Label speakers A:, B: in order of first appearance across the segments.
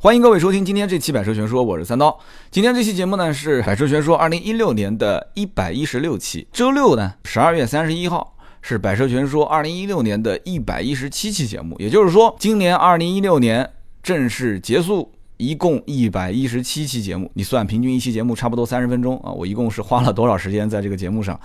A: 欢迎各位收听今天这期《百车全说》，我是三刀。今天这期节目呢是《百车全说》二零一六年的一百一十六期，周六呢十二月三十一号是《百车全说》二零一六年的一百一十七期节目。也就是说，今年二零一六年正式结束，一共一百一十七期节目。你算平均一期节目差不多三十分钟啊，我一共是花了多少时间在这个节目上？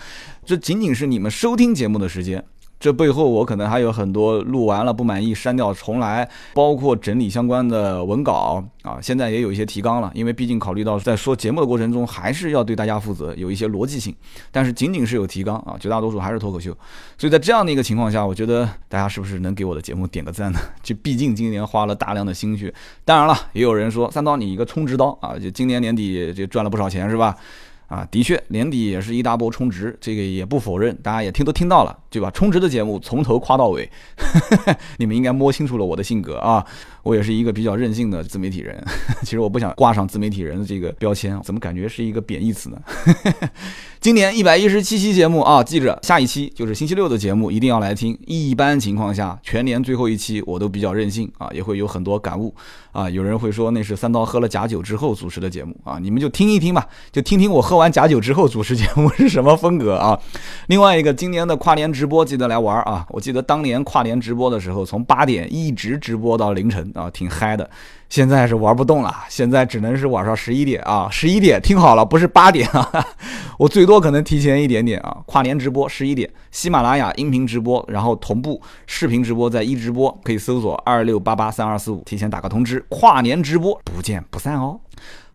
A: 这仅仅是你们收听节目的时间。这背后我可能还有很多录完了不满意删掉重来，包括整理相关的文稿啊，现在也有一些提纲了，因为毕竟考虑到在说节目的过程中还是要对大家负责，有一些逻辑性，但是仅仅是有提纲啊，绝大多数还是脱口秀，所以在这样的一个情况下，我觉得大家是不是能给我的节目点个赞呢？就毕竟今年花了大量的心血，当然了，也有人说三刀你一个充值刀啊，就今年年底就赚了不少钱是吧？啊，的确，年底也是一大波充值，这个也不否认，大家也听都听到了，对吧？充值的节目从头夸到尾，你们应该摸清楚了我的性格啊。我也是一个比较任性的自媒体人，其实我不想挂上自媒体人的这个标签，怎么感觉是一个贬义词呢？今年一百一十七期节目啊，记着下一期就是星期六的节目一定要来听。一般情况下，全年最后一期我都比较任性啊，也会有很多感悟啊。有人会说那是三刀喝了假酒之后主持的节目啊，你们就听一听吧，就听听我喝完假酒之后主持节目是什么风格啊。另外一个，今年的跨年直播记得来玩啊！我记得当年跨年直播的时候，从八点一直直播到凌晨。啊，挺嗨的，现在是玩不动了，现在只能是晚上十一点啊，十一点听好了，不是八点啊，我最多可能提前一点点啊。跨年直播十一点，喜马拉雅音频直播，然后同步视频直播，在一直播可以搜索二六八八三二四五，提前打个通知，跨年直播不见不散哦。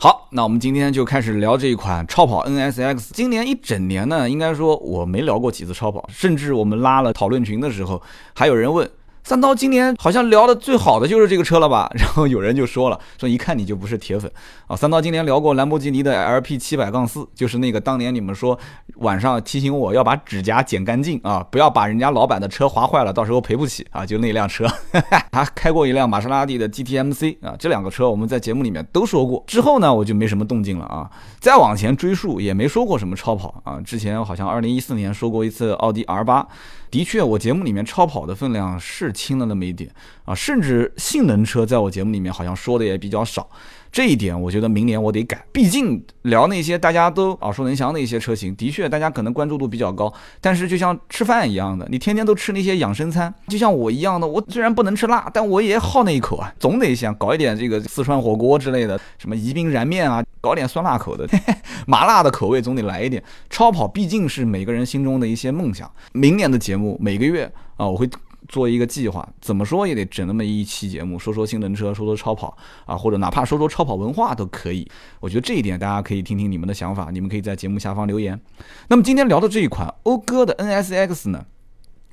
A: 好，那我们今天就开始聊这一款超跑 NSX。今年一整年呢，应该说我没聊过几次超跑，甚至我们拉了讨论群的时候，还有人问。三刀今年好像聊的最好的就是这个车了吧？然后有人就说了，说一看你就不是铁粉啊。三刀今年聊过兰博基尼的 LP 七百杠四，就是那个当年你们说晚上提醒我要把指甲剪干净啊，不要把人家老板的车划坏了，到时候赔不起啊。就那辆车，他开过一辆玛莎拉蒂的 GTMC 啊，这两个车我们在节目里面都说过。之后呢，我就没什么动静了啊。再往前追溯也没说过什么超跑啊。之前好像二零一四年说过一次奥迪 R 八。的确，我节目里面超跑的分量是轻了那么一点啊，甚至性能车在我节目里面好像说的也比较少。这一点我觉得明年我得改，毕竟聊那些大家都耳熟能详的一些车型，的确大家可能关注度比较高。但是就像吃饭一样的，你天天都吃那些养生餐，就像我一样的，我虽然不能吃辣，但我也好那一口啊，总得想搞一点这个四川火锅之类的，什么宜宾燃面啊，搞点酸辣口的，麻辣的口味总得来一点。超跑毕竟是每个人心中的一些梦想。明年的节目每个月啊，我会。做一个计划，怎么说也得整那么一期节目，说说性能车，说说超跑啊，或者哪怕说说超跑文化都可以。我觉得这一点大家可以听听你们的想法，你们可以在节目下方留言。那么今天聊的这一款讴歌的 NSX 呢，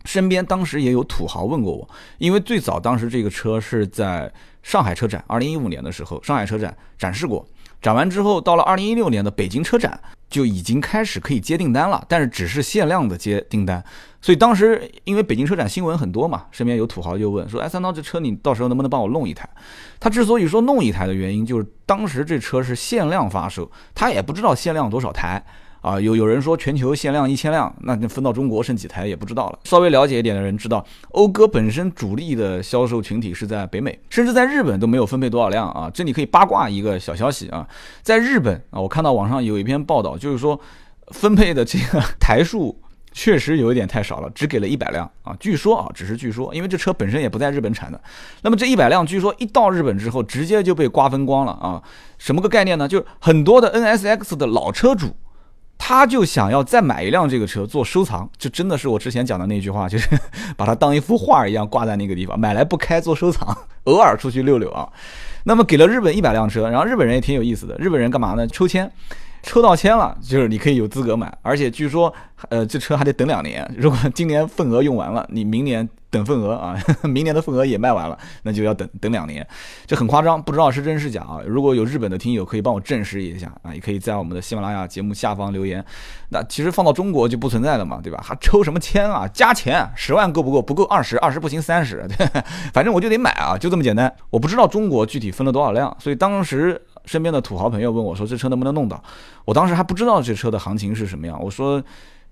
A: 身边当时也有土豪问过我，因为最早当时这个车是在上海车展，二零一五年的时候上海车展展示过。展完之后，到了二零一六年的北京车展就已经开始可以接订单了，但是只是限量的接订单。所以当时因为北京车展新闻很多嘛，身边有土豪就问说：“哎，三刀这车你到时候能不能帮我弄一台？”他之所以说弄一台的原因，就是当时这车是限量发售，他也不知道限量多少台。啊，有有人说全球限量一千辆，那分到中国剩几台也不知道了。稍微了解一点的人知道，讴歌本身主力的销售群体是在北美，甚至在日本都没有分配多少辆啊。这里可以八卦一个小消息啊，在日本啊，我看到网上有一篇报道，就是说分配的这个 台数确实有一点太少了，只给了一百辆啊。据说啊，只是据说，因为这车本身也不在日本产的。那么这一百辆，据说一到日本之后，直接就被瓜分光了啊。什么个概念呢？就是很多的 NSX 的老车主。他就想要再买一辆这个车做收藏，就真的是我之前讲的那句话，就是 把它当一幅画一样挂在那个地方，买来不开做收藏，偶尔出去溜溜啊。那么给了日本一百辆车，然后日本人也挺有意思的，日本人干嘛呢？抽签，抽到签了，就是你可以有资格买，而且据说，呃，这车还得等两年，如果今年份额用完了，你明年。等份额啊，明年的份额也卖完了，那就要等等两年，这很夸张，不知道是真是假啊。如果有日本的听友可以帮我证实一下啊，也可以在我们的喜马拉雅节目下方留言。那其实放到中国就不存在了嘛，对吧？还抽什么签啊？加钱十万够不够？不够二十，二十不行三十，反正我就得买啊，就这么简单。我不知道中国具体分了多少辆，所以当时身边的土豪朋友问我说这车能不能弄到，我当时还不知道这车的行情是什么样，我说。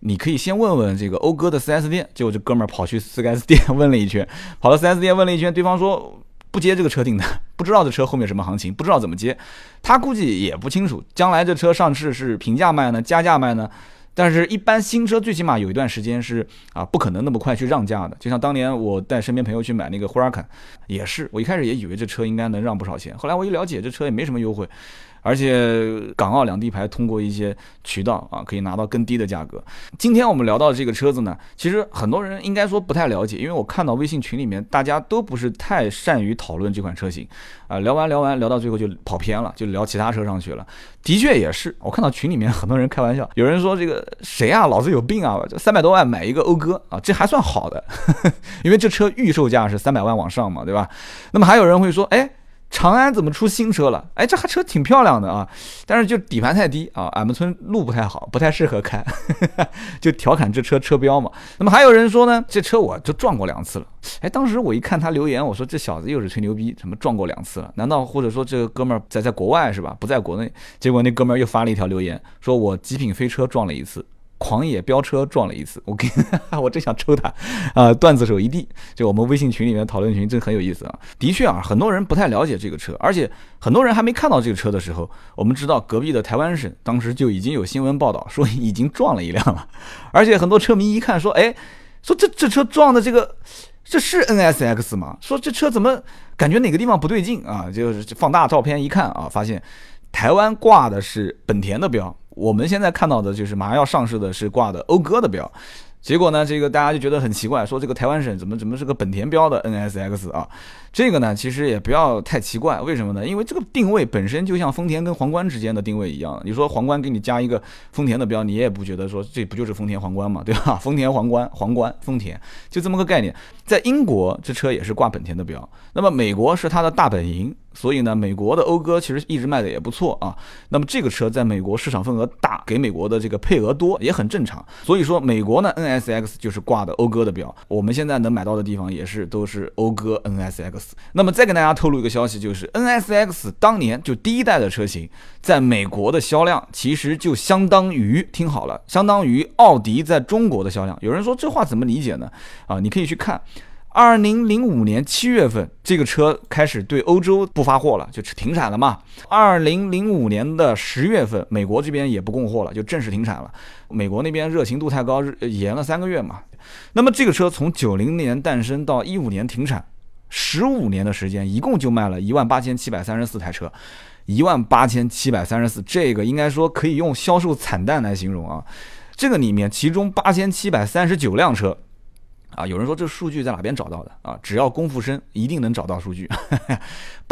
A: 你可以先问问这个讴歌的 4S 店，结果这哥们儿跑去 4S 店问了一圈，跑到 4S 店问了一圈，对方说不接这个车订单，不知道这车后面什么行情，不知道怎么接，他估计也不清楚，将来这车上市是平价卖呢，加价卖呢？但是，一般新车最起码有一段时间是啊，不可能那么快去让价的。就像当年我带身边朋友去买那个辉尔坎，也是，我一开始也以为这车应该能让不少钱，后来我一了解，这车也没什么优惠。而且港澳两地牌通过一些渠道啊，可以拿到更低的价格。今天我们聊到这个车子呢，其实很多人应该说不太了解，因为我看到微信群里面大家都不是太善于讨论这款车型，啊，聊完聊完聊到最后就跑偏了，就聊其他车上去了。的确也是，我看到群里面很多人开玩笑，有人说这个谁啊，脑子有病啊，这三百多万买一个讴歌啊，这还算好的，因为这车预售价是三百万往上嘛，对吧？那么还有人会说，哎。长安怎么出新车了？哎，这还车挺漂亮的啊，但是就底盘太低啊，俺们村路不太好，不太适合开，就调侃这车车标嘛。那么还有人说呢，这车我就撞过两次了。哎，当时我一看他留言，我说这小子又是吹牛逼，什么撞过两次了？难道或者说这个哥们儿在在国外是吧？不在国内？结果那哥们儿又发了一条留言，说我极品飞车撞了一次。狂野飙车撞了一次，我跟 我真想抽他，啊，段子手一地。就我们微信群里面讨论群真很有意思啊。的确啊，很多人不太了解这个车，而且很多人还没看到这个车的时候，我们知道隔壁的台湾省当时就已经有新闻报道说已经撞了一辆了，而且很多车迷一看说，哎，说这这车撞的这个这是 NSX 吗？说这车怎么感觉哪个地方不对劲啊？就是放大照片一看啊，发现台湾挂的是本田的标。我们现在看到的就是马上要上市的是挂的讴歌的标，结果呢，这个大家就觉得很奇怪，说这个台湾省怎么怎么是个本田标的 NSX 啊？这个呢，其实也不要太奇怪，为什么呢？因为这个定位本身就像丰田跟皇冠之间的定位一样，你说皇冠给你加一个丰田的标，你也不觉得说这不就是丰田皇冠嘛，对吧？丰田皇冠，皇冠，丰田，就这么个概念。在英国，这车也是挂本田的标，那么美国是它的大本营。所以呢，美国的讴歌其实一直卖的也不错啊。那么这个车在美国市场份额大，给美国的这个配额多也很正常。所以说，美国呢，NSX 就是挂的讴歌的标。我们现在能买到的地方也是都是讴歌 NSX。那么再跟大家透露一个消息，就是 NSX 当年就第一代的车型，在美国的销量其实就相当于，听好了，相当于奥迪在中国的销量。有人说这话怎么理解呢？啊，你可以去看。二零零五年七月份，这个车开始对欧洲不发货了，就停产了嘛。二零零五年的十月份，美国这边也不供货了，就正式停产了。美国那边热情度太高，延了三个月嘛。那么这个车从九零年诞生到一五年停产，十五年的时间，一共就卖了一万八千七百三十四台车，一万八千七百三十四，这个应该说可以用销售惨淡来形容啊。这个里面，其中八千七百三十九辆车。啊，有人说这数据在哪边找到的啊？只要功夫深，一定能找到数据。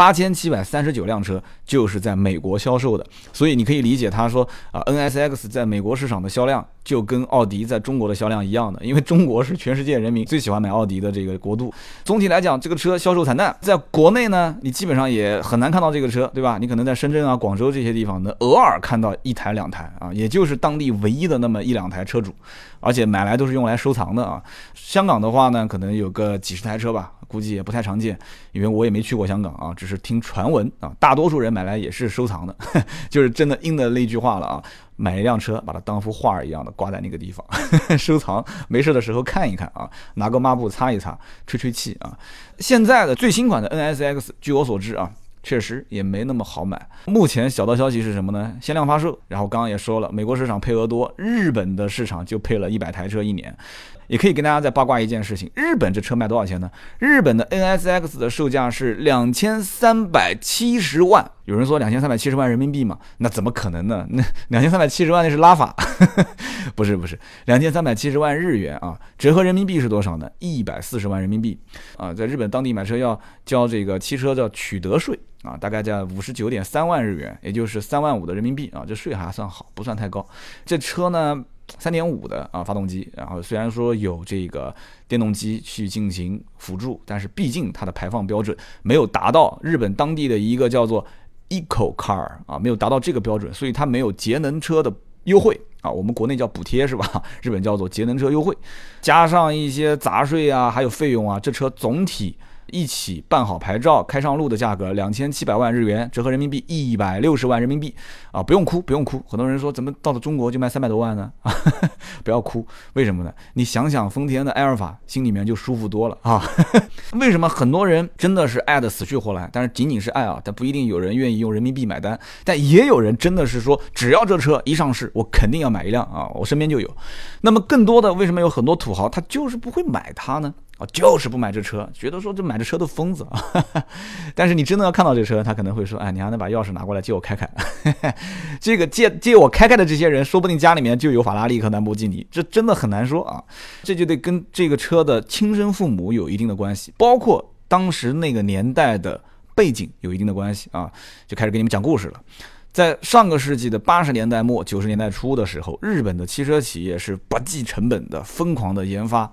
A: 八千七百三十九辆车就是在美国销售的，所以你可以理解他说啊，NSX 在美国市场的销量就跟奥迪在中国的销量一样的，因为中国是全世界人民最喜欢买奥迪的这个国度。总体来讲，这个车销售惨淡，在国内呢，你基本上也很难看到这个车，对吧？你可能在深圳啊、广州这些地方能偶尔看到一台两台啊，也就是当地唯一的那么一两台车主，而且买来都是用来收藏的啊。香港的话呢，可能有个几十台车吧。估计也不太常见，因为我也没去过香港啊，只是听传闻啊。大多数人买来也是收藏的，就是真的应的那句话了啊。买一辆车，把它当幅画儿一样的挂在那个地方 收藏，没事的时候看一看啊，拿个抹布擦一擦，吹吹气啊。现在的最新款的 NSX，据我所知啊，确实也没那么好买。目前小道消息是什么呢？限量发售。然后刚刚也说了，美国市场配额多，日本的市场就配了一百台车一年。也可以跟大家再八卦一件事情，日本这车卖多少钱呢？日本的 NSX 的售价是两千三百七十万。有人说两千三百七十万人民币嘛？那怎么可能呢？那 两千三百七十万那是拉法，不是不是，两千三百七十万日元啊，折合人民币是多少呢？一百四十万人民币啊，在日本当地买车要交这个汽车叫取得税啊，大概在五十九点三万日元，也就是三万五的人民币啊，这税还算好，不算太高。这车呢？三点五的啊发动机，然后虽然说有这个电动机去进行辅助，但是毕竟它的排放标准没有达到日本当地的一个叫做 Eco Car 啊，没有达到这个标准，所以它没有节能车的优惠啊，我们国内叫补贴是吧？日本叫做节能车优惠，加上一些杂税啊，还有费用啊，这车总体一起办好牌照、开上路的价格两千七百万日元，折合人民币一百六十万人民币啊！不用哭，不用哭。很多人说怎么到了中国就卖三百多万呢？不要哭，为什么呢？你想想丰田的埃尔法，心里面就舒服多了啊！为什么很多人真的是爱的死去活来？但是仅仅是爱啊，但不一定有人愿意用人民币买单。但也有人真的是说，只要这车一上市，我肯定要买一辆啊！我身边就有。那么更多的，为什么有很多土豪他就是不会买它呢？就是不买这车，觉得说这买这车都疯子啊！但是你真的要看到这车，他可能会说：“哎，你还能把钥匙拿过来借我开开？” 这个借借我开开的这些人，说不定家里面就有法拉利和兰博基尼，这真的很难说啊！这就得跟这个车的亲生父母有一定的关系，包括当时那个年代的背景有一定的关系啊！就开始给你们讲故事了。在上个世纪的八十年代末九十年代初的时候，日本的汽车企业是不计成本的疯狂的研发。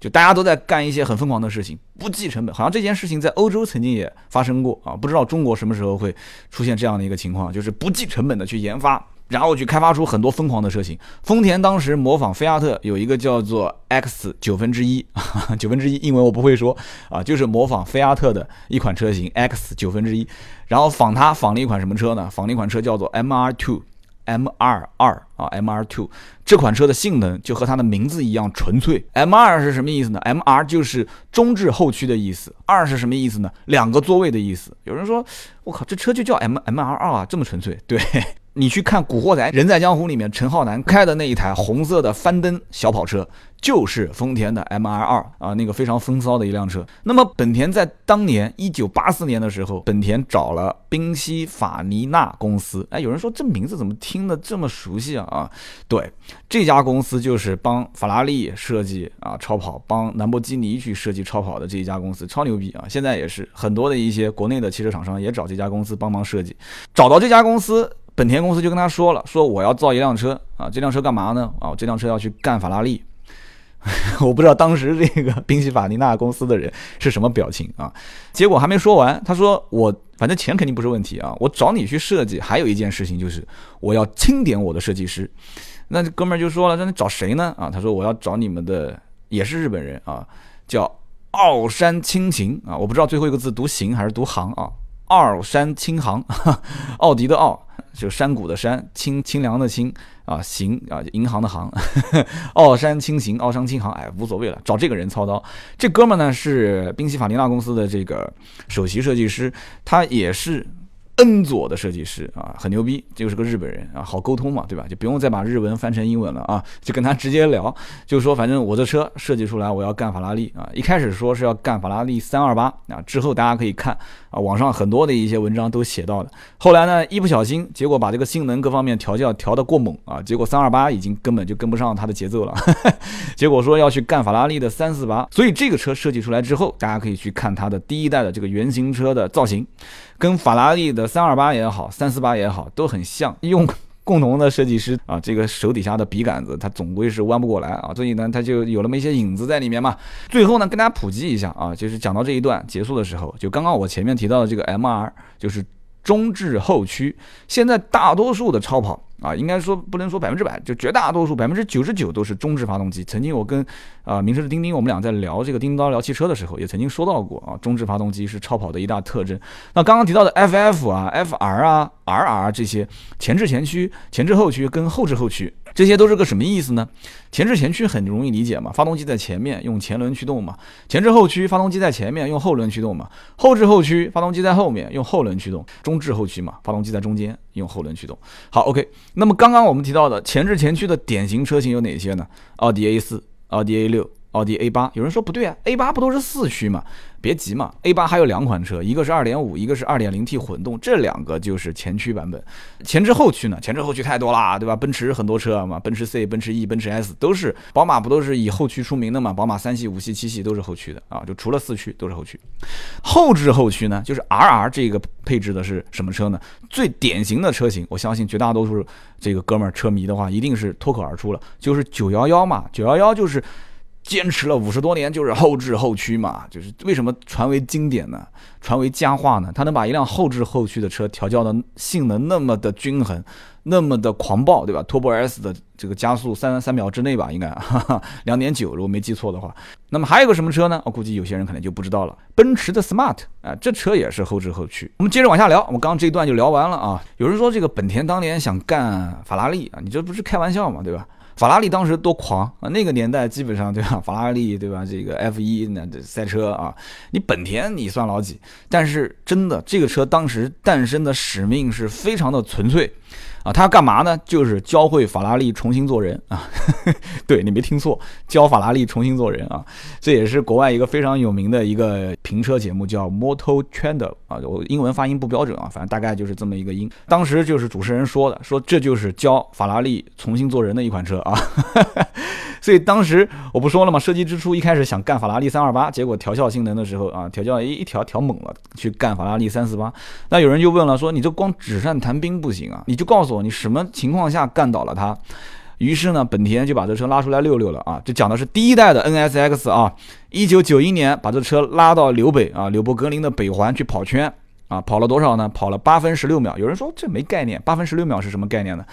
A: 就大家都在干一些很疯狂的事情，不计成本，好像这件事情在欧洲曾经也发生过啊，不知道中国什么时候会出现这样的一个情况，就是不计成本的去研发，然后去开发出很多疯狂的车型。丰田当时模仿菲亚特有一个叫做 X 九分之一，九分之一英文我不会说啊，就是模仿菲亚特的一款车型 X 九分之一，然后仿它仿了一款什么车呢？仿了一款车叫做 MR Two。M 二二啊，M R Two 这款车的性能就和它的名字一样纯粹。M 二是什么意思呢？M R 就是中置后驱的意思。二是什么意思呢？两个座位的意思。有人说，我靠，这车就叫 M M R 二啊，这么纯粹？对。你去看《古惑仔》，人在江湖里面，陈浩南开的那一台红色的翻灯小跑车，就是丰田的 M R 二啊，那个非常风骚的一辆车。那么本田在当年一九八四年的时候，本田找了宾夕法尼纳公司。哎，有人说这名字怎么听得这么熟悉啊？啊，对，这家公司就是帮法拉利设计啊超跑，帮兰博基尼去设计超跑的这一家公司，超牛逼啊！现在也是很多的一些国内的汽车厂商也找这家公司帮忙设计，找到这家公司。本田公司就跟他说了，说我要造一辆车啊，这辆车干嘛呢？啊，这辆车要去干法拉利。我不知道当时这个宾夕法尼纳公司的人是什么表情啊。结果还没说完，他说我反正钱肯定不是问题啊，我找你去设计，还有一件事情就是我要钦点我的设计师。那这哥们儿就说了，那你找谁呢？啊，他说我要找你们的也是日本人啊，叫奥山清行啊，我不知道最后一个字读行还是读行啊，奥山清行，奥迪的奥。就山谷的山，清清凉的清啊，行啊，银行的行，奥山清行，奥商清行，哎，无所谓了，找这个人操刀。这哥们呢是宾夕法尼亚公司的这个首席设计师，他也是。恩佐的设计师啊，很牛逼，就是个日本人啊，好沟通嘛，对吧？就不用再把日文翻成英文了啊，就跟他直接聊，就说，反正我这车设计出来，我要干法拉利啊。一开始说是要干法拉利三二八啊，之后大家可以看啊，网上很多的一些文章都写到的。后来呢，一不小心，结果把这个性能各方面调教调得过猛啊，结果三二八已经根本就跟不上他的节奏了。结果说要去干法拉利的三四八，所以这个车设计出来之后，大家可以去看它的第一代的这个原型车的造型。跟法拉利的三二八也好，三四八也好，都很像。用共同的设计师啊，这个手底下的笔杆子，它总归是弯不过来啊。所以呢，它就有那么一些影子在里面嘛。最后呢，跟大家普及一下啊，就是讲到这一段结束的时候，就刚刚我前面提到的这个 MR，就是中置后驱。现在大多数的超跑。啊，应该说不能说百分之百，就绝大多数百分之九十九都是中置发动机。曾经我跟啊名车的钉钉，我们俩在聊这个钉叨聊汽车的时候，也曾经说到过啊，中置发动机是超跑的一大特征。那刚刚提到的 FF 啊、FR 啊、RR 这些前置前驱、前置后驱跟后置后驱。这些都是个什么意思呢？前置前驱很容易理解嘛，发动机在前面用前轮驱动嘛；前置后驱，发动机在前面用后轮驱动嘛；后置后驱，发动机在后面用后轮驱动；中置后驱嘛，发动机在中间用后轮驱动。好，OK。那么刚刚我们提到的前置前驱的典型车型有哪些呢？奥迪 A 四、奥迪 A 六。奥迪 A 八，有人说不对啊，A 八不都是四驱吗？别急嘛，A 八还有两款车，一个是二点五，一个是二点零 T 混动，这两个就是前驱版本。前置后驱呢？前置后驱太多啦，对吧？奔驰很多车嘛，奔驰 C、奔驰 E、奔驰 S 都是，宝马不都是以后驱出名的嘛？宝马三系、五系、七系都是后驱的啊，就除了四驱都是后驱。后置后驱呢，就是 RR 这个配置的是什么车呢？最典型的车型，我相信绝大多数这个哥们儿车迷的话，一定是脱口而出了，就是九幺幺嘛，九幺幺就是。坚持了五十多年，就是后置后驱嘛，就是为什么传为经典呢？传为佳话呢？它能把一辆后置后驱的车调教的性能那么的均衡，那么的狂暴，对吧？Turbo S 的这个加速三三秒之内吧，应该 两点九，如果没记错的话。那么还有个什么车呢？我估计有些人可能就不知道了，奔驰的 Smart 啊，这车也是后置后驱。我们接着往下聊，我们刚这一段就聊完了啊。有人说这个本田当年想干法拉利啊，你这不是开玩笑嘛，对吧？法拉利当时多狂啊！那个年代基本上对吧？法拉利对吧？这个 F 一那赛车啊，你本田你算老几？但是真的，这个车当时诞生的使命是非常的纯粹。啊，他干嘛呢？就是教会法拉利重新做人啊！对你没听错，教法拉利重新做人啊！这也是国外一个非常有名的一个评车节目，叫 Motor Trend 啊，我英文发音不标准啊，反正大概就是这么一个音。当时就是主持人说的，说这就是教法拉利重新做人的一款车啊。所以当时我不说了吗？设计之初一开始想干法拉利三二八，结果调校性能的时候啊，调教一一调调猛了，去干法拉利三四八。那有人就问了，说你这光纸上谈兵不行啊，你就告诉我你什么情况下干倒了它。于是呢，本田就把这车拉出来溜溜了啊，这讲的是第一代的 NSX 啊，一九九一年把这车拉到纽北啊，纽博格林的北环去跑圈。啊，跑了多少呢？跑了八分十六秒。有人说这没概念，八分十六秒是什么概念呢？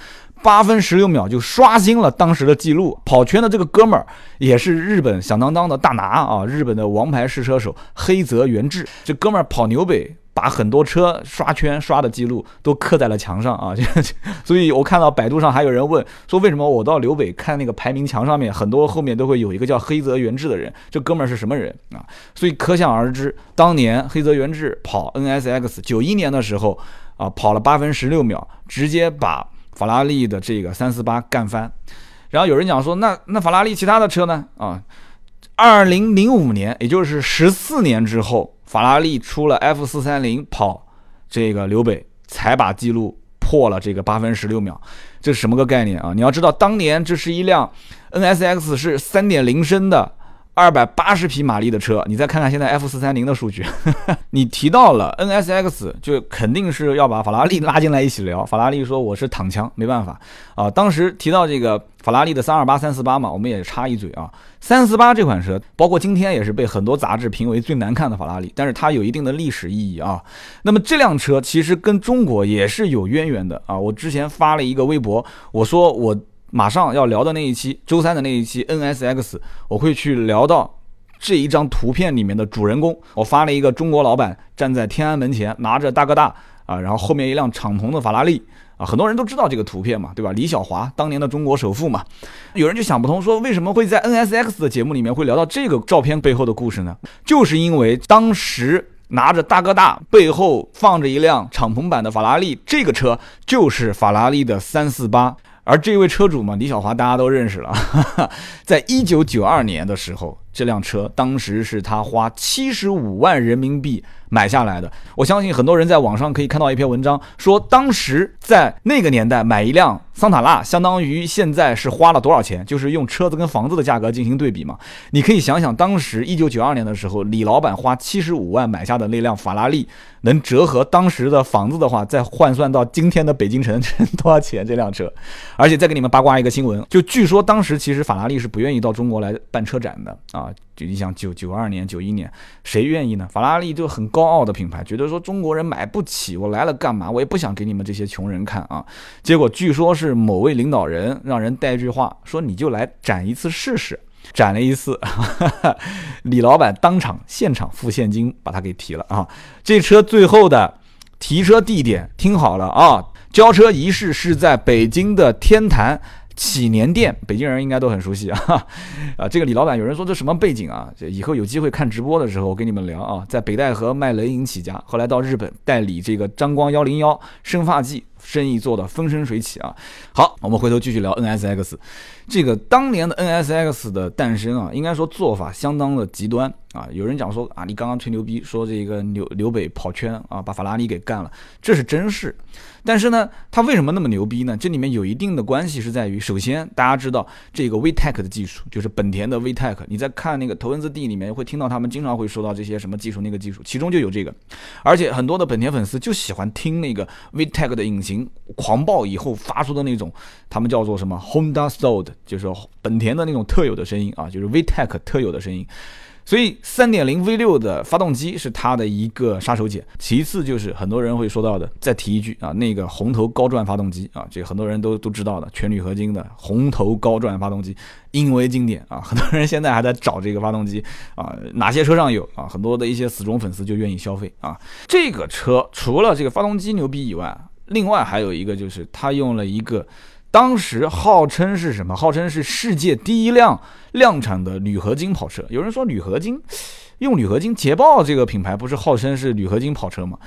A: 八分十六秒就刷新了当时的记录。跑圈的这个哥们儿也是日本响当当的大拿啊，日本的王牌试车手黑泽元志。这哥们儿跑纽北。把很多车刷圈刷的记录都刻在了墙上啊！所以我看到百度上还有人问说，为什么我到刘北看那个排名墙上面，很多后面都会有一个叫黑泽元志的人，这哥们儿是什么人啊？所以可想而知，当年黑泽元志跑 NSX 九一年的时候啊，跑了八分十六秒，直接把法拉利的这个三四八干翻。然后有人讲说，那那法拉利其他的车呢？啊，二零零五年，也就是十四年之后。法拉利出了 F 四三零跑这个刘北，才把记录破了这个八分十六秒，这是什么个概念啊？你要知道，当年这是一辆 NSX 是三点零升的。二百八十匹马力的车，你再看看现在 F 四三零的数据，你提到了 NSX，就肯定是要把法拉利拉进来一起聊。法拉利说我是躺枪，没办法啊。当时提到这个法拉利的三二八、三四八嘛，我们也插一嘴啊。三四八这款车，包括今天也是被很多杂志评为最难看的法拉利，但是它有一定的历史意义啊。那么这辆车其实跟中国也是有渊源的啊。我之前发了一个微博，我说我。马上要聊的那一期，周三的那一期 NSX，我会去聊到这一张图片里面的主人公。我发了一个中国老板站在天安门前，拿着大哥大啊，然后后面一辆敞篷的法拉利啊，很多人都知道这个图片嘛，对吧？李小华当年的中国首富嘛，有人就想不通，说为什么会在 NSX 的节目里面会聊到这个照片背后的故事呢？就是因为当时拿着大哥大，背后放着一辆敞篷版的法拉利，这个车就是法拉利的三四八。而这位车主嘛，李小华大家都认识了，在一九九二年的时候，这辆车当时是他花七十五万人民币。买下来的，我相信很多人在网上可以看到一篇文章，说当时在那个年代买一辆桑塔纳，相当于现在是花了多少钱？就是用车子跟房子的价格进行对比嘛。你可以想想，当时一九九二年的时候，李老板花七十五万买下的那辆法拉利，能折合当时的房子的话，再换算到今天的北京城 多少钱？这辆车，而且再给你们八卦一个新闻，就据说当时其实法拉利是不愿意到中国来办车展的啊。就你想九九二年、九一年，谁愿意呢？法拉利就很高傲的品牌，觉得说中国人买不起，我来了干嘛？我也不想给你们这些穷人看啊。结果据说是某位领导人让人带句话说：“你就来展一次试试。”展了一次，李老板当场现场付现金把他给提了啊。这车最后的提车地点听好了啊，交车仪式是在北京的天坛。祈年殿，北京人应该都很熟悉啊，啊，这个李老板有人说这什么背景啊？这以后有机会看直播的时候，我跟你们聊啊，在北戴河卖冷饮起家，后来到日本代理这个张光幺零幺生发剂，生意做得风生水起啊。好，我们回头继续聊 NSX，这个当年的 NSX 的诞生啊，应该说做法相当的极端啊。有人讲说啊，你刚刚吹牛逼说这个刘刘北跑圈啊，把法拉利给干了，这是真事。但是呢，他为什么那么牛逼呢？这里面有一定的关系，是在于，首先大家知道这个 VTEC 的技术，就是本田的 VTEC。你在看那个头文字 D 里面会听到他们经常会说到这些什么技术那个技术，其中就有这个。而且很多的本田粉丝就喜欢听那个 VTEC 的引擎。狂暴以后发出的那种，他们叫做什么 Honda Sound，就是本田的那种特有的声音啊，就是 VTEC 特有的声音。所以3.0 V6 的发动机是它的一个杀手锏，其次就是很多人会说到的，再提一句啊，那个红头高转发动机啊，这很多人都都知道的，全铝合金的红头高转发动机，因为经典啊，很多人现在还在找这个发动机啊，哪些车上有啊？很多的一些死忠粉丝就愿意消费啊。这个车除了这个发动机牛逼以外，另外还有一个就是它用了一个。当时号称是什么？号称是世界第一辆量产的铝合金跑车。有人说铝合金，用铝合金，捷豹这个品牌不是号称是铝合金跑车吗？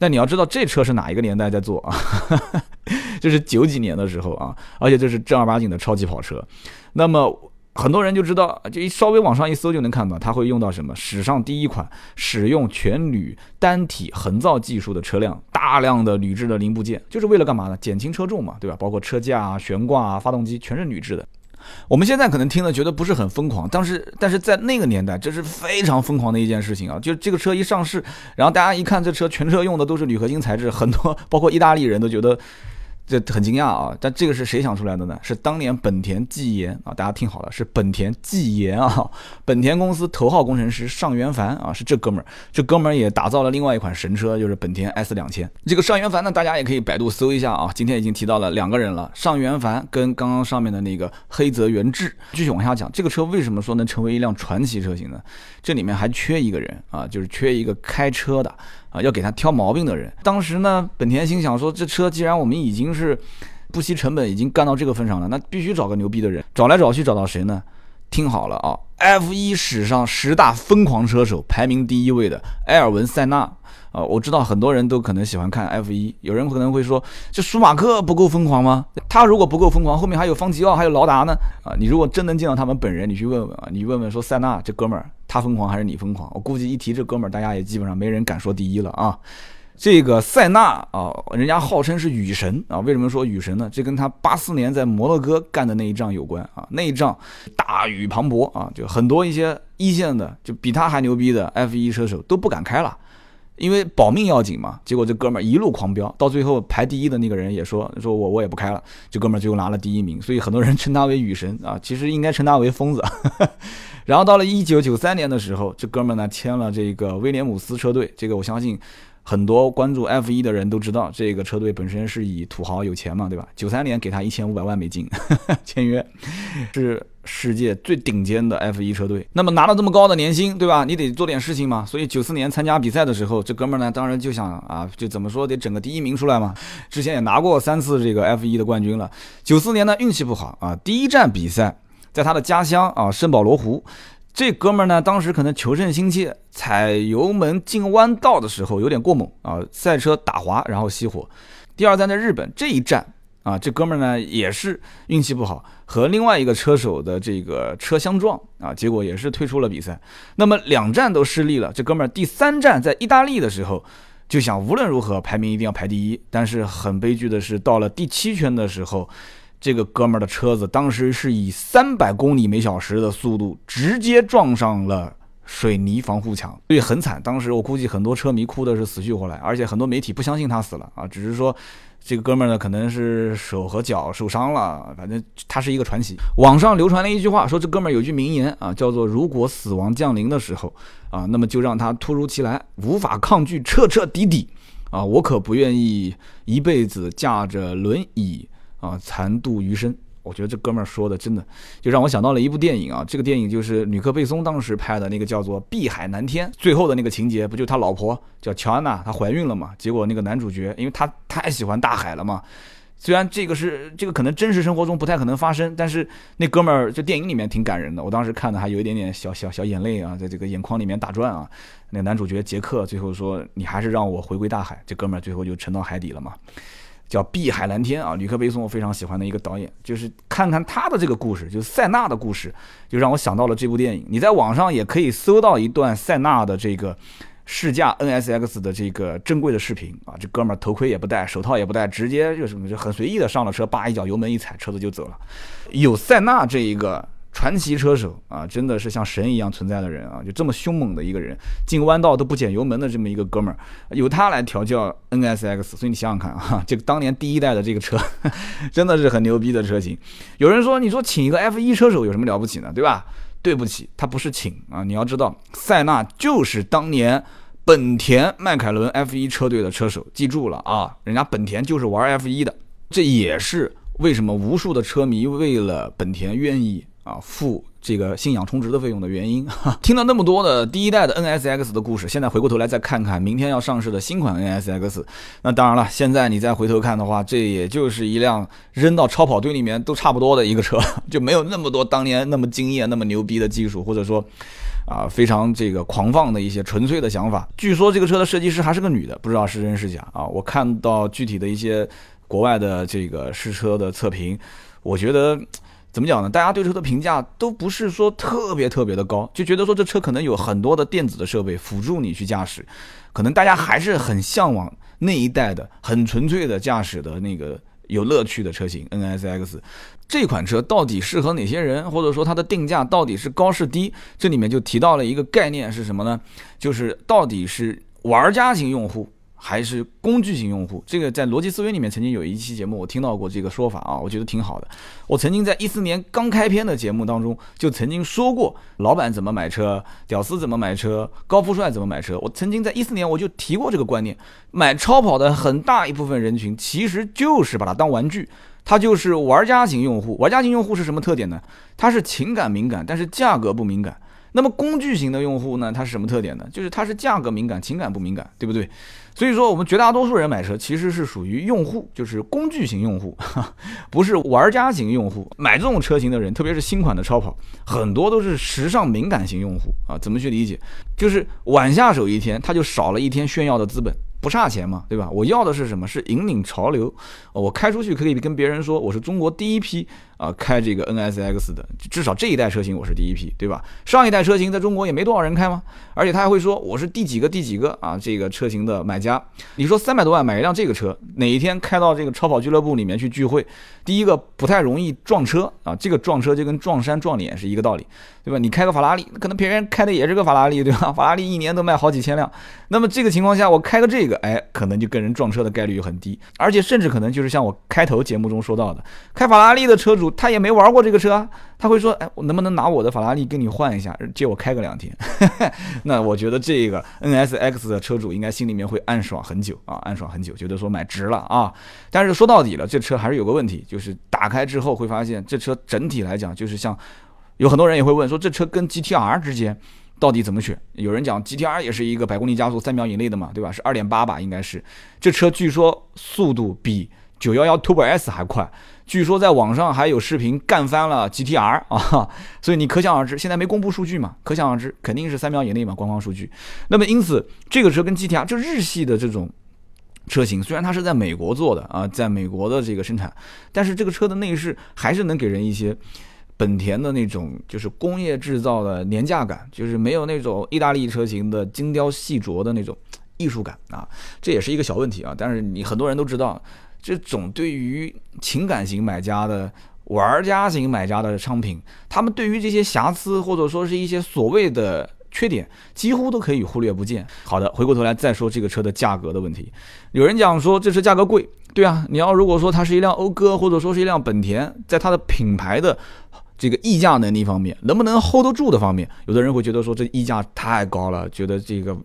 A: 但你要知道这车是哪一个年代在做啊？就是九几年的时候啊，而且这是正儿八经的超级跑车。那么。很多人就知道，就一稍微往上一搜就能看到，它会用到什么？史上第一款使用全铝单体横造技术的车辆，大量的铝制的零部件，就是为了干嘛呢？减轻车重嘛，对吧？包括车架、悬挂、发动机，全是铝制的。我们现在可能听了觉得不是很疯狂，但是但是在那个年代，这是非常疯狂的一件事情啊！就这个车一上市，然后大家一看这车全车用的都是铝合金材质，很多包括意大利人都觉得。这很惊讶啊！但这个是谁想出来的呢？是当年本田技研啊！大家听好了，是本田技研啊！本田公司头号工程师上元凡啊，是这哥们儿。这哥们儿也打造了另外一款神车，就是本田 S 两千。这个上元凡呢，大家也可以百度搜一下啊。今天已经提到了两个人了，上元凡跟刚刚上面的那个黑泽元志。继续往下讲，这个车为什么说能成为一辆传奇车型呢？这里面还缺一个人啊，就是缺一个开车的。啊，要给他挑毛病的人。当时呢，本田心想说，这车既然我们已经是不惜成本，已经干到这个份上了，那必须找个牛逼的人。找来找去找到谁呢？听好了啊，F 一史上十大疯狂车手排名第一位的埃尔文·塞纳。啊，我知道很多人都可能喜欢看 F 一，有人可能会说，这舒马克不够疯狂吗？他如果不够疯狂，后面还有方吉奥，还有劳达呢。啊，你如果真能见到他们本人，你去问问啊，你问问说塞纳这哥们儿，他疯狂还是你疯狂？我估计一提这哥们儿，大家也基本上没人敢说第一了啊。这个塞纳啊，人家号称是雨神啊，为什么说雨神呢？这跟他八四年在摩洛哥干的那一仗有关啊。那一仗大雨磅礴啊，就很多一些一线的，就比他还牛逼的 F 一车手都不敢开了。因为保命要紧嘛，结果这哥们儿一路狂飙，到最后排第一的那个人也说说我我也不开了，这哥们儿最后拿了第一名，所以很多人称他为雨神啊，其实应该称他为疯子。然后到了一九九三年的时候，这哥们儿呢签了这个威廉姆斯车队，这个我相信。很多关注 F 一的人都知道，这个车队本身是以土豪有钱嘛，对吧？九三年给他一千五百万美金 签约，是世界最顶尖的 F 一车队。那么拿了这么高的年薪，对吧？你得做点事情嘛。所以九四年参加比赛的时候，这哥们儿呢，当然就想啊，就怎么说得整个第一名出来嘛。之前也拿过三次这个 F 一的冠军了。九四年呢运气不好啊，第一站比赛在他的家乡啊圣保罗湖。这哥们儿呢，当时可能求胜心切，踩油门进弯道的时候有点过猛啊，赛车打滑，然后熄火。第二站在日本这一站啊，这哥们儿呢也是运气不好，和另外一个车手的这个车相撞啊，结果也是退出了比赛。那么两站都失利了，这哥们儿第三站在意大利的时候就想无论如何排名一定要排第一，但是很悲剧的是到了第七圈的时候。这个哥们儿的车子当时是以三百公里每小时的速度直接撞上了水泥防护墙，所以很惨。当时我估计很多车迷哭的是死去活来，而且很多媒体不相信他死了啊，只是说这个哥们儿呢可能是手和脚受伤了，反正他是一个传奇。网上流传了一句话，说这哥们儿有句名言啊，叫做“如果死亡降临的时候啊，那么就让他突如其来，无法抗拒，彻彻底底啊，我可不愿意一辈子驾着轮椅。”啊，残度余生，我觉得这哥们儿说的真的，就让我想到了一部电影啊。这个电影就是吕克贝松当时拍的那个叫做《碧海蓝天》，最后的那个情节不就他老婆叫乔安娜，她怀孕了嘛？结果那个男主角，因为他太喜欢大海了嘛。虽然这个是这个可能真实生活中不太可能发生，但是那哥们儿就电影里面挺感人的。我当时看的还有一点点小小小眼泪啊，在这个眼眶里面打转啊。那男主角杰克最后说：“你还是让我回归大海。”这哥们儿最后就沉到海底了嘛。叫《碧海蓝天》啊，吕克·贝松我非常喜欢的一个导演，就是看看他的这个故事，就是塞纳的故事，就让我想到了这部电影。你在网上也可以搜到一段塞纳的这个试驾 NSX 的这个珍贵的视频啊，这哥们儿头盔也不戴，手套也不戴，直接就是就很随意的上了车，叭一脚油门一踩，车子就走了。有塞纳这一个传奇车手啊，真的是像神一样存在的人啊，就这么凶猛的一个人，进弯道都不减油门的这么一个哥们儿，由他来调教 NSX，所以你想想看啊，这个当年第一代的这个车，真的是很牛逼的车型。有人说，你说请一个 F1 车手有什么了不起呢？对吧？对不起，他不是请啊，你要知道，塞纳就是当年本田迈凯伦 F1 车队的车手，记住了啊，人家本田就是玩 F1 的，这也是为什么无数的车迷为了本田愿意。啊，付这个信仰充值的费用的原因，听了那么多的第一代的 NSX 的故事，现在回过头来再看看明天要上市的新款 NSX，那当然了，现在你再回头看的话，这也就是一辆扔到超跑堆里面都差不多的一个车，就没有那么多当年那么惊艳、那么牛逼的技术，或者说啊非常这个狂放的一些纯粹的想法。据说这个车的设计师还是个女的，不知道是真是假啊。我看到具体的一些国外的这个试车的测评，我觉得。怎么讲呢？大家对车的评价都不是说特别特别的高，就觉得说这车可能有很多的电子的设备辅助你去驾驶，可能大家还是很向往那一代的很纯粹的驾驶的那个有乐趣的车型 NSX。这款车到底适合哪些人，或者说它的定价到底是高是低？这里面就提到了一个概念是什么呢？就是到底是玩家型用户。还是工具型用户，这个在逻辑思维里面曾经有一期节目，我听到过这个说法啊，我觉得挺好的。我曾经在一四年刚开篇的节目当中就曾经说过，老板怎么买车，屌丝怎么买车，高富帅怎么买车。我曾经在一四年我就提过这个观念，买超跑的很大一部分人群其实就是把它当玩具，它就是玩家型用户。玩家型用户是什么特点呢？它是情感敏感，但是价格不敏感。那么工具型的用户呢？它是什么特点呢？就是它是价格敏感，情感不敏感，对不对？所以说，我们绝大多数人买车其实是属于用户，就是工具型用户，不是玩家型用户。买这种车型的人，特别是新款的超跑，很多都是时尚敏感型用户啊。怎么去理解？就是晚下手一天，他就少了一天炫耀的资本。不差钱嘛，对吧？我要的是什么？是引领潮流。我开出去可以跟别人说，我是中国第一批啊开这个 NSX 的，至少这一代车型我是第一批，对吧？上一代车型在中国也没多少人开吗？而且他还会说我是第几个第几个啊这个车型的买家。你说三百多万买一辆这个车，哪一天开到这个超跑俱乐部里面去聚会，第一个不太容易撞车啊，这个撞车就跟撞衫撞脸是一个道理。对吧？你开个法拉利，可能别人开的也是个法拉利，对吧？法拉利一年都卖好几千辆，那么这个情况下，我开个这个，哎，可能就跟人撞车的概率很低，而且甚至可能就是像我开头节目中说到的，开法拉利的车主他也没玩过这个车，他会说，哎，我能不能拿我的法拉利跟你换一下，借我开个两天？那我觉得这个 NSX 的车主应该心里面会暗爽很久啊，暗爽很久，觉得说买值了啊。但是说到底了，这车还是有个问题，就是打开之后会发现，这车整体来讲就是像。有很多人也会问说，这车跟 GTR 之间到底怎么选？有人讲 GTR 也是一个百公里加速三秒以内的嘛，对吧？是二点八吧，应该是。这车据说速度比911 Turbo S 还快，据说在网上还有视频干翻了 GTR 啊，所以你可想而知，现在没公布数据嘛，可想而知肯定是三秒以内嘛，官方数据。那么因此，这个车跟 GTR 就日系的这种车型，虽然它是在美国做的啊，在美国的这个生产，但是这个车的内饰还是能给人一些。本田的那种就是工业制造的廉价感，就是没有那种意大利车型的精雕细琢的那种艺术感啊，这也是一个小问题啊。但是你很多人都知道，这种对于情感型买家的、玩家型买家的商品，他们对于这些瑕疵或者说是一些所谓的缺点，几乎都可以忽略不见。好的，回过头来再说这个车的价格的问题。有人讲说这车价格贵，对啊，你要如果说它是一辆讴歌或者说是一辆本田，在它的品牌的。这个溢价能力方面，能不能 hold 得住的方面，有的人会觉得说这溢价太高了，觉得这个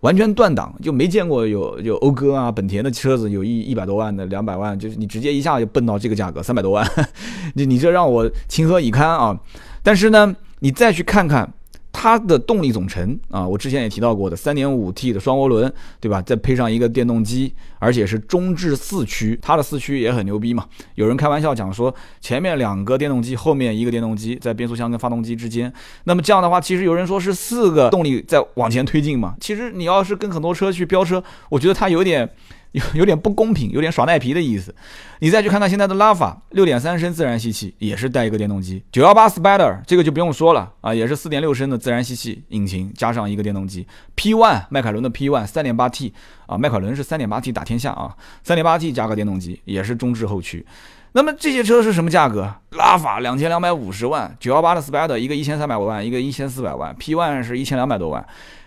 A: 完全断档，就没见过有有讴歌啊、本田的车子有一一百多万的、两百万，就是你直接一下就奔到这个价格三百多万，你你这让我情何以堪啊！但是呢，你再去看看。它的动力总成啊，我之前也提到过的，三点五 T 的双涡轮，对吧？再配上一个电动机，而且是中置四驱，它的四驱也很牛逼嘛。有人开玩笑讲说，前面两个电动机，后面一个电动机，在变速箱跟发动机之间。那么这样的话，其实有人说是四个动力在往前推进嘛。其实你要是跟很多车去飙车，我觉得它有点有 有点不公平，有点耍赖皮的意思。你再去看看现在的拉法，六点三升自然吸气也是带一个电动机。九幺八 Spider 这个就不用说了啊，也是四点六升的自然吸气引擎加上一个电动机。P One 迈凯伦的 P One 三点八 T 啊，迈凯伦是三点八 T 打天下啊，三点八 T 加个电动机也是中置后驱。那么这些车是什么价格？拉法两千两百五十万，九幺八的 Spider 一个一千三百万，一个一千四百万，P One 是一千两百多万，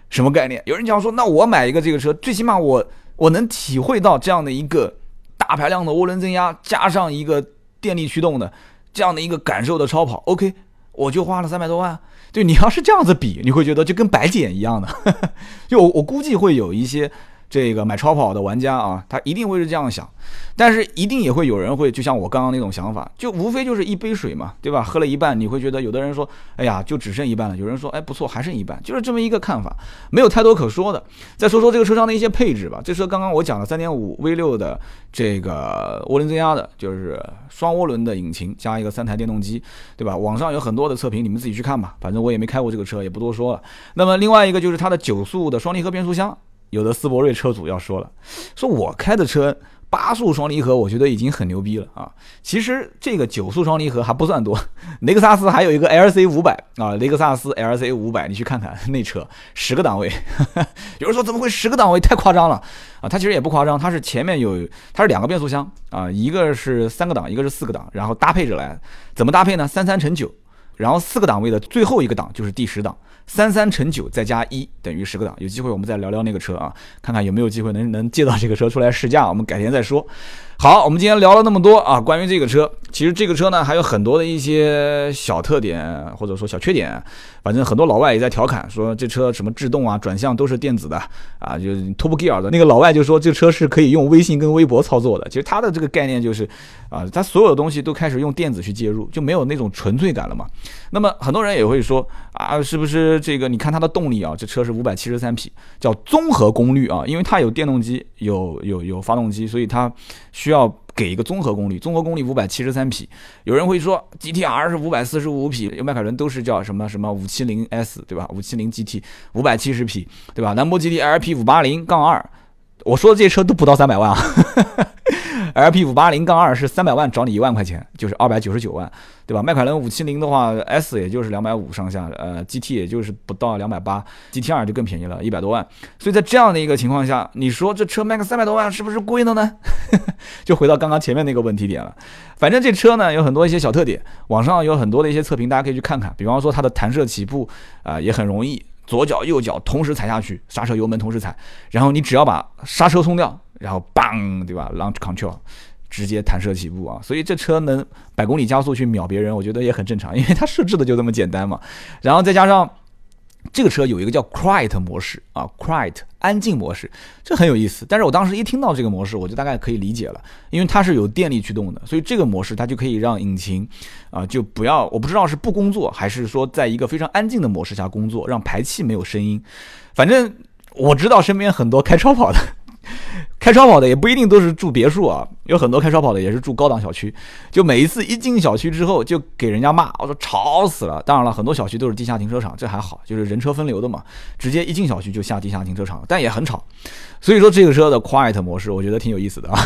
A: 什么概念？有人讲说，那我买一个这个车，最起码我。我能体会到这样的一个大排量的涡轮增压加上一个电力驱动的这样的一个感受的超跑，OK，我就花了三百多万。对你要是这样子比，你会觉得就跟白捡一样的。就我我估计会有一些。这个买超跑的玩家啊，他一定会是这样想，但是一定也会有人会就像我刚刚那种想法，就无非就是一杯水嘛，对吧？喝了一半，你会觉得有的人说，哎呀，就只剩一半了；有人说，哎，不错，还剩一半，就是这么一个看法，没有太多可说的。再说说这个车上的一些配置吧，这车刚刚我讲了三点五 V 六的这个涡轮增压的，就是双涡轮的引擎加一个三台电动机，对吧？网上有很多的测评，你们自己去看吧，反正我也没开过这个车，也不多说了。那么另外一个就是它的九速的双离合变速箱。有的斯铂瑞车主要说了，说我开的车八速双离合，我觉得已经很牛逼了啊。其实这个九速双离合还不算多，雷克萨斯还有一个 LC 五百啊，雷克萨斯 LC 五百，你去看看那车十个档位。有人说怎么会十个档位太夸张了啊？它其实也不夸张，它是前面有它是两个变速箱啊，一个是三个档，一个是四个档，然后搭配着来，怎么搭配呢？三三乘九，然后四个档位的最后一个档就是第十档。三三乘九再加一等于十个档，有机会我们再聊聊那个车啊，看看有没有机会能能借到这个车出来试驾，我们改天再说。好，我们今天聊了那么多啊，关于这个车，其实这个车呢还有很多的一些小特点或者说小缺点，反正很多老外也在调侃说这车什么制动啊、转向都是电子的啊，就 Top Gear 的那个老外就说这车是可以用微信跟微博操作的。其实他的这个概念就是啊，他所有的东西都开始用电子去介入，就没有那种纯粹感了嘛。那么很多人也会说啊，是不是这个？你看它的动力啊，这车是五百七十三匹，叫综合功率啊，因为它有电动机，有有有发动机，所以它。需要要给一个综合功率，综合功率五百七十三匹。有人会说 GTR 是五百四十五匹，迈凯伦都是叫什么什么五七零 S 对吧？五七零 GT 五百七十匹对吧？兰博基尼 LP 五八零杠二，我说的这些车都不到三百万啊。LP 五八零杠二是三百万找你一万块钱，就是二百九十九万，对吧？迈凯伦五七零的话，S 也就是两百五上下，呃，GT 也就是不到两百八，GTR 就更便宜了，一百多万。所以在这样的一个情况下，你说这车卖个三百多万是不是贵的呢？就回到刚刚前面那个问题点了。反正这车呢有很多一些小特点，网上有很多的一些测评，大家可以去看看。比方说它的弹射起步啊也很容易，左脚右脚同时踩下去，刹车油门同时踩，然后你只要把刹车松掉。然后，bang，对吧？Launch control，直接弹射起步啊！所以这车能百公里加速去秒别人，我觉得也很正常，因为它设置的就这么简单嘛。然后再加上这个车有一个叫 Quiet 模式啊，Quiet 安静模式，这很有意思。但是我当时一听到这个模式，我就大概可以理解了，因为它是有电力驱动的，所以这个模式它就可以让引擎啊就不要，我不知道是不工作，还是说在一个非常安静的模式下工作，让排气没有声音。反正我知道身边很多开超跑的。开超跑的也不一定都是住别墅啊，有很多开超跑的也是住高档小区。就每一次一进小区之后，就给人家骂，我说吵死了。当然了，很多小区都是地下停车场，这还好，就是人车分流的嘛，直接一进小区就下地下停车场，但也很吵。所以说这个车的 Quiet 模式，我觉得挺有意思的啊。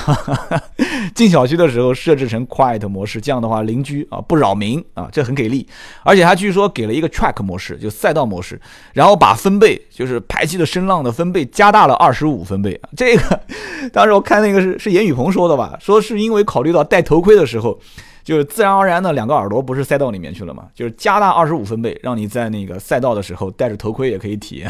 A: 进小区的时候设置成 Quiet 模式，这样的话邻居啊不扰民啊，这很给力。而且他据说给了一个 Track 模式，就赛道模式，然后把分贝，就是排气的声浪的分贝加大了二十五分贝。这个。当时我看那个是是严雨鹏说的吧，说是因为考虑到戴头盔的时候，就是自然而然的两个耳朵不是塞到里面去了嘛，就是加大二十五分贝，让你在那个赛道的时候戴着头盔也可以体验，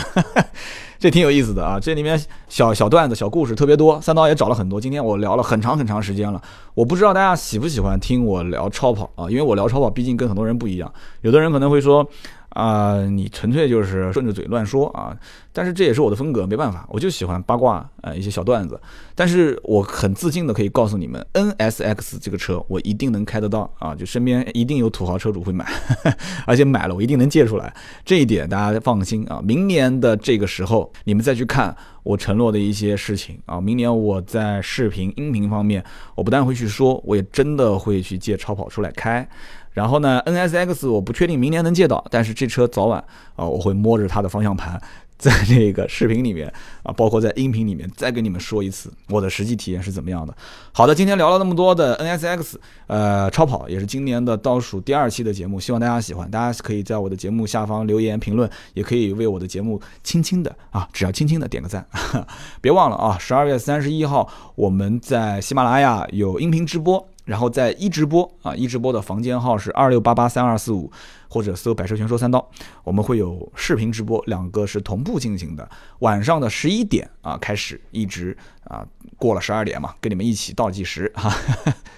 A: 这挺有意思的啊。这里面小小段子、小故事特别多，三刀也找了很多。今天我聊了很长很长时间了，我不知道大家喜不喜欢听我聊超跑啊，因为我聊超跑毕竟跟很多人不一样，有的人可能会说。啊，你纯粹就是顺着嘴乱说啊！但是这也是我的风格，没办法，我就喜欢八卦啊，一些小段子。但是我很自信的可以告诉你们，NSX 这个车我一定能开得到啊！就身边一定有土豪车主会买，而且买了我一定能借出来，这一点大家放心啊！明年的这个时候，你们再去看我承诺的一些事情啊！明年我在视频、音频方面，我不但会去说，我也真的会去借超跑出来开。然后呢，NSX 我不确定明年能借到，但是这车早晚啊，我会摸着它的方向盘，在那个视频里面啊，包括在音频里面再跟你们说一次我的实际体验是怎么样的。好的，今天聊了那么多的 NSX，呃，超跑也是今年的倒数第二期的节目，希望大家喜欢。大家可以在我的节目下方留言评论，也可以为我的节目轻轻的啊，只要轻轻的点个赞。别忘了啊，十二月三十一号我们在喜马拉雅有音频直播。然后在一直播啊，一直播的房间号是二六八八三二四五，或者搜“百车全说三刀”，我们会有视频直播，两个是同步进行的。晚上的十一点啊开始，一直啊过了十二点嘛，跟你们一起倒计时哈。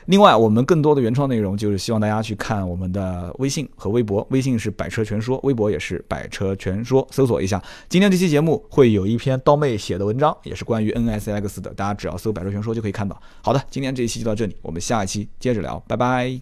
A: 另外，我们更多的原创内容就是希望大家去看我们的微信和微博，微信是“百车全说”，微博也是“百车全说”，搜索一下。今天这期节目会有一篇刀妹写的文章，也是关于 NSX 的，大家只要搜“百车全说”就可以看到。好的，今天这一期就到这里，我们下一期。接着聊，拜拜。